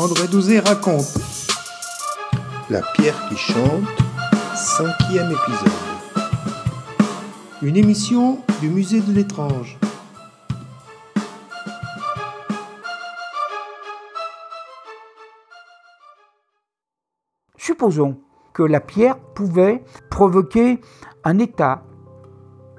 André Douzé raconte La pierre qui chante, cinquième épisode. Une émission du musée de l'étrange. Supposons que la pierre pouvait provoquer un état,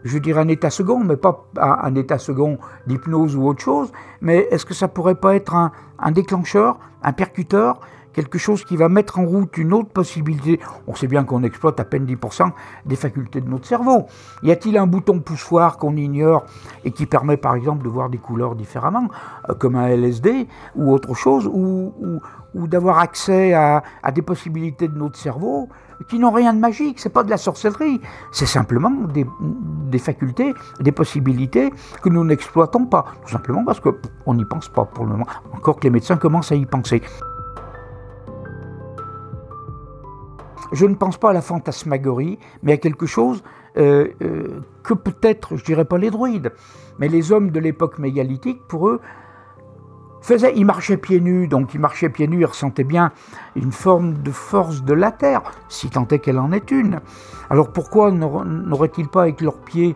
je dirais un état second, mais pas un état second d'hypnose ou autre chose, mais est-ce que ça pourrait pas être un, un déclencheur, un percuteur quelque chose qui va mettre en route une autre possibilité. On sait bien qu'on exploite à peine 10% des facultés de notre cerveau. Y a-t-il un bouton poussoir qu'on ignore et qui permet par exemple de voir des couleurs différemment, euh, comme un LSD ou autre chose, ou, d'avoir accès à, des possibilités de notre cerveau qui n'ont rien de magique, c'est pas de la sorcellerie, c'est simplement des, des, facultés, des possibilités que nous n'exploitons pas, tout simplement parce qu'on n'y pense pas pour le moment, encore que les médecins commencent à y penser. Je ne pense pas à la fantasmagorie, mais à quelque chose euh, euh, que peut-être, je dirais pas les druides, mais les hommes de l'époque mégalithique, pour eux, faisaient, ils marchaient pieds nus, donc ils marchaient pieds nus, ils ressentaient bien une forme de force de la terre, si tant est qu'elle en est une. Alors pourquoi n'auraient-ils pas avec leurs pieds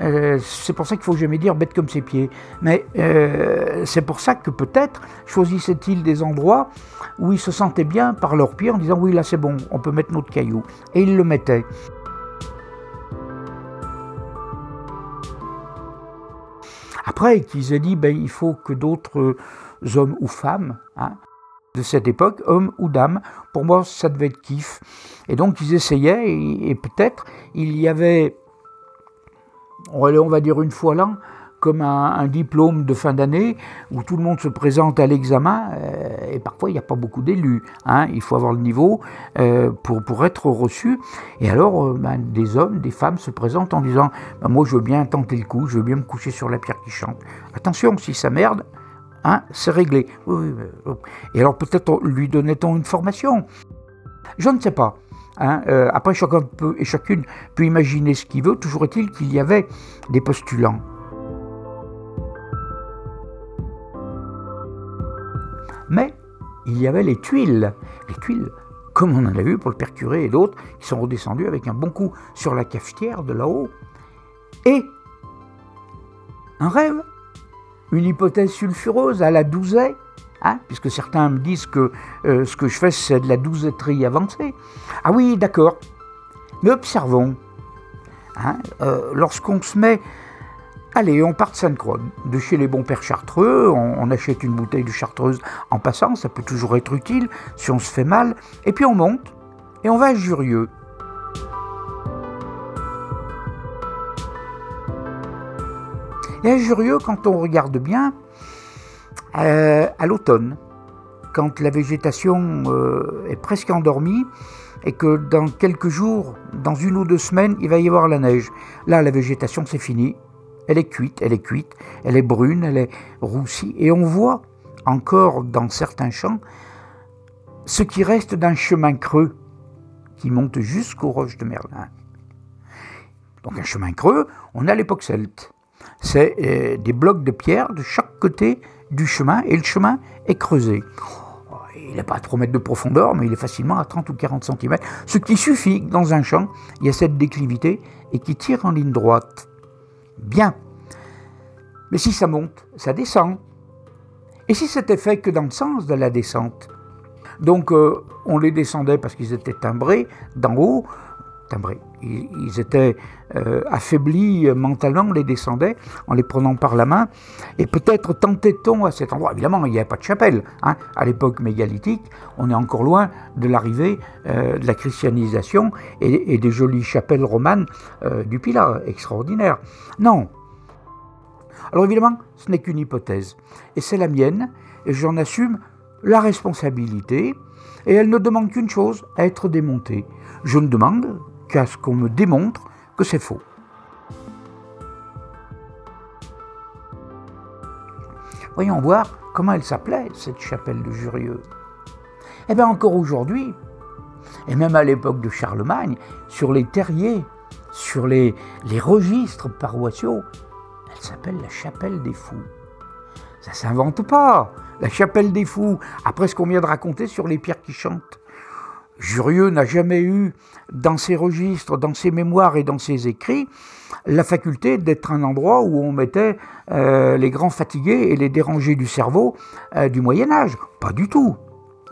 euh, c'est pour ça qu'il faut jamais dire bête comme ses pieds. Mais euh, c'est pour ça que peut-être choisissaient-ils des endroits où ils se sentaient bien par leurs pieds en disant oui là c'est bon, on peut mettre notre caillou. Et ils le mettaient. Après qu'ils aient dit ben, il faut que d'autres hommes ou femmes hein, de cette époque, hommes ou dames, pour moi ça devait être kiff. Et donc ils essayaient et peut-être il y avait on va dire une fois l'an, comme un, diplôme de fin d'année où tout le monde se présente à l'examen euh, et parfois il n'y a pas beaucoup d'élus. Hein. il faut avoir le niveau euh, pour, être reçu. Et alors euh, ben, des hommes, des femmes se présentent en disant ben, Moi je veux bien tenter le coup, je veux bien me coucher sur la pierre qui chante. Attention, si ça merde, hein, c'est réglé. Oh. Et alors peut-être lui donnait-on une formation? Je ne sais pas. Hein, euh, après, chacun peut, chacune peut imaginer ce qu'il veut. Toujours est-il qu'il y avait des postulants. Mais il y avait les tuiles. Les tuiles, comme on en a vu pour le père curé et d'autres, qui sont redescendus avec un bon coup sur la cafetière de là-haut. Et un rêve, une hypothèse sulfureuse à la douzaine, Hein, puisque certains me disent que euh, ce que je fais, c'est de la douzetterie avancée. Ah oui, d'accord. Mais observons. Hein, euh, lorsqu'on se met. Allez, on part de Sainte-Croix, de chez les bons pères chartreux, on, achète une bouteille de chartreuse en passant, ça peut toujours être utile si on se fait mal, et puis on monte, et on va à Jurieux. Et à Jurieux, quand on regarde bien, à l'automne, quand la végétation euh, est presque endormie et que dans quelques jours, dans une ou deux semaines, il va y avoir la neige. Là, la végétation, c'est fini. Elle est cuite, elle est cuite, elle est brune, elle est roussie. Et on voit encore dans certains champs ce qui reste d'un chemin creux qui monte jusqu'aux roches de Merlin. Donc un chemin creux, on a l'époque celte. C'est euh, des blocs de pierre de chaque côté du chemin et le chemin est creusé. Il n'a pas à 3 mètres de profondeur, mais il est facilement à 30 ou 40 cm, ce qui suffit dans un champ, il y a cette déclivité et qui tire en ligne droite. Bien. Mais si ça monte, ça descend. Et si c'était fait que dans le sens de la descente Donc euh, on les descendait parce qu'ils étaient timbrés d'en haut, ils, étaient euh, affaiblis mentalement, on les descendait en les prenant par la main. Et peut-être tentait-on à cet endroit, évidemment, il n'y avait pas de chapelle. Hein. À l'époque mégalithique, on est encore loin de l'arrivée euh, de la christianisation et, des jolies chapelles romanes euh, du Pilat, extraordinaire. Non. Alors évidemment, ce n'est qu'une hypothèse. Et c'est la mienne, et j'en assume la responsabilité. Et elle ne demande qu'une chose, être démontée. Je ne demande qu'à ce qu'on me démontre que c'est faux. Voyons voir comment elle s'appelait, cette chapelle de Jurieux. Eh bien, encore aujourd'hui, et même à l'époque de Charlemagne, sur les terriers, sur les, les registres paroissiaux, elle s'appelle la chapelle des fous. Ça s'invente pas. La chapelle des fous, après ce qu'on vient de raconter sur les pierres qui chantent. Jurieux n'a jamais eu, dans ses registres, dans ses mémoires et dans ses écrits, la faculté d'être un endroit où on mettait euh, les grands fatigués et les dérangés du cerveau euh, du Moyen Âge. Pas du tout.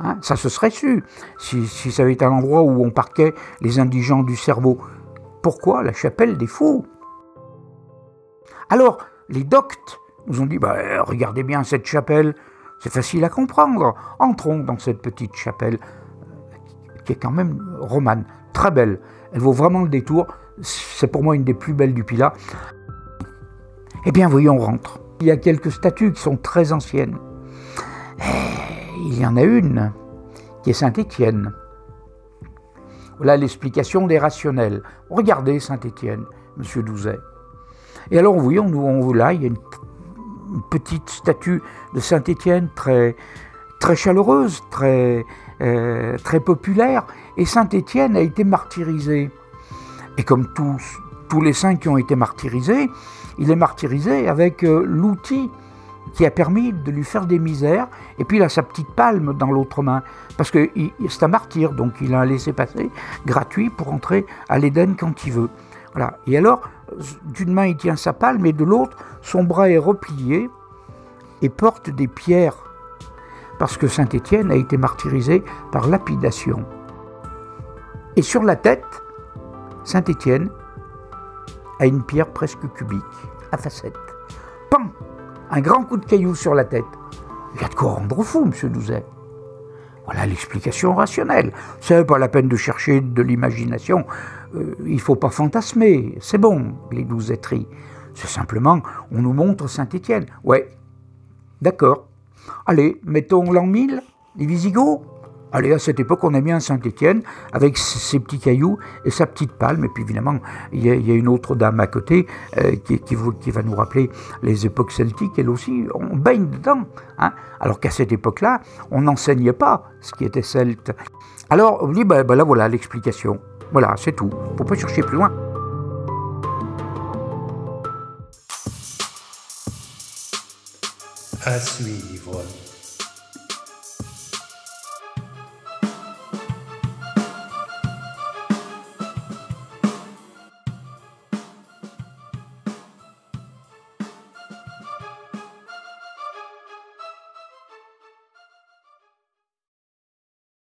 Hein. ça se serait su si, ça avait été un endroit où on parquait les indigents du cerveau. Pourquoi la chapelle des fous? Alors, les doctes nous ont dit bah, regardez bien cette chapelle, c'est facile à comprendre. Entrons dans cette petite chapelle qui est quand même romane, très belle. Elle vaut vraiment le détour. C'est pour moi une des plus belles du Pilat. Eh bien, voyons, on rentre. Il y a quelques statues qui sont très anciennes. Eh, il y en a une qui est Saint-Étienne. Voilà l'explication des rationnels. Regardez Saint-Étienne, Monsieur Douzet. Et alors, voyons, nous, on, là, il y a une, petite statue de Saint-Étienne très, très chaleureuse, très, euh, très populaire, et Saint Étienne a été martyrisé. Et comme tous, tous les saints qui ont été martyrisés, il est martyrisé avec euh, l'outil qui a permis de lui faire des misères, et puis il a sa petite palme dans l'autre main, parce que c'est un martyr, donc il a un laissé-passer gratuit pour entrer à l'Éden quand il veut. Voilà. Et alors, d'une main il tient sa palme, et de l'autre, son bras est replié et porte des pierres parce que Saint Étienne a été martyrisé par lapidation. Et sur la tête, Saint Étienne a une pierre presque cubique, à facettes. Pan Un grand coup de caillou sur la tête. Il y a de quoi rendre fou, monsieur Douzet. Voilà l'explication rationnelle. C'est pas la peine de chercher de l'imagination. Euh, il faut pas fantasmer. C'est bon, les douzetteries. C'est simplement, on nous montre Saint-Étienne. Ouais, d'accord. Allez, mettons l'an 1000, les Visigoths. Allez, à cette époque, on a bien Saint-Étienne avec ses petits cailloux et sa petite palme. Et puis évidemment, il y a, une autre dame à côté euh, qui, va nous rappeler les époques celtiques. Elle aussi, on baigne dedans. Hein. alors qu'à cette époque-là, on n'enseignait pas ce qui était celte. Alors, on dit, ben, ben là voilà l'explication. Voilà, c'est tout. Il ne faut pas chercher plus loin. À suivre.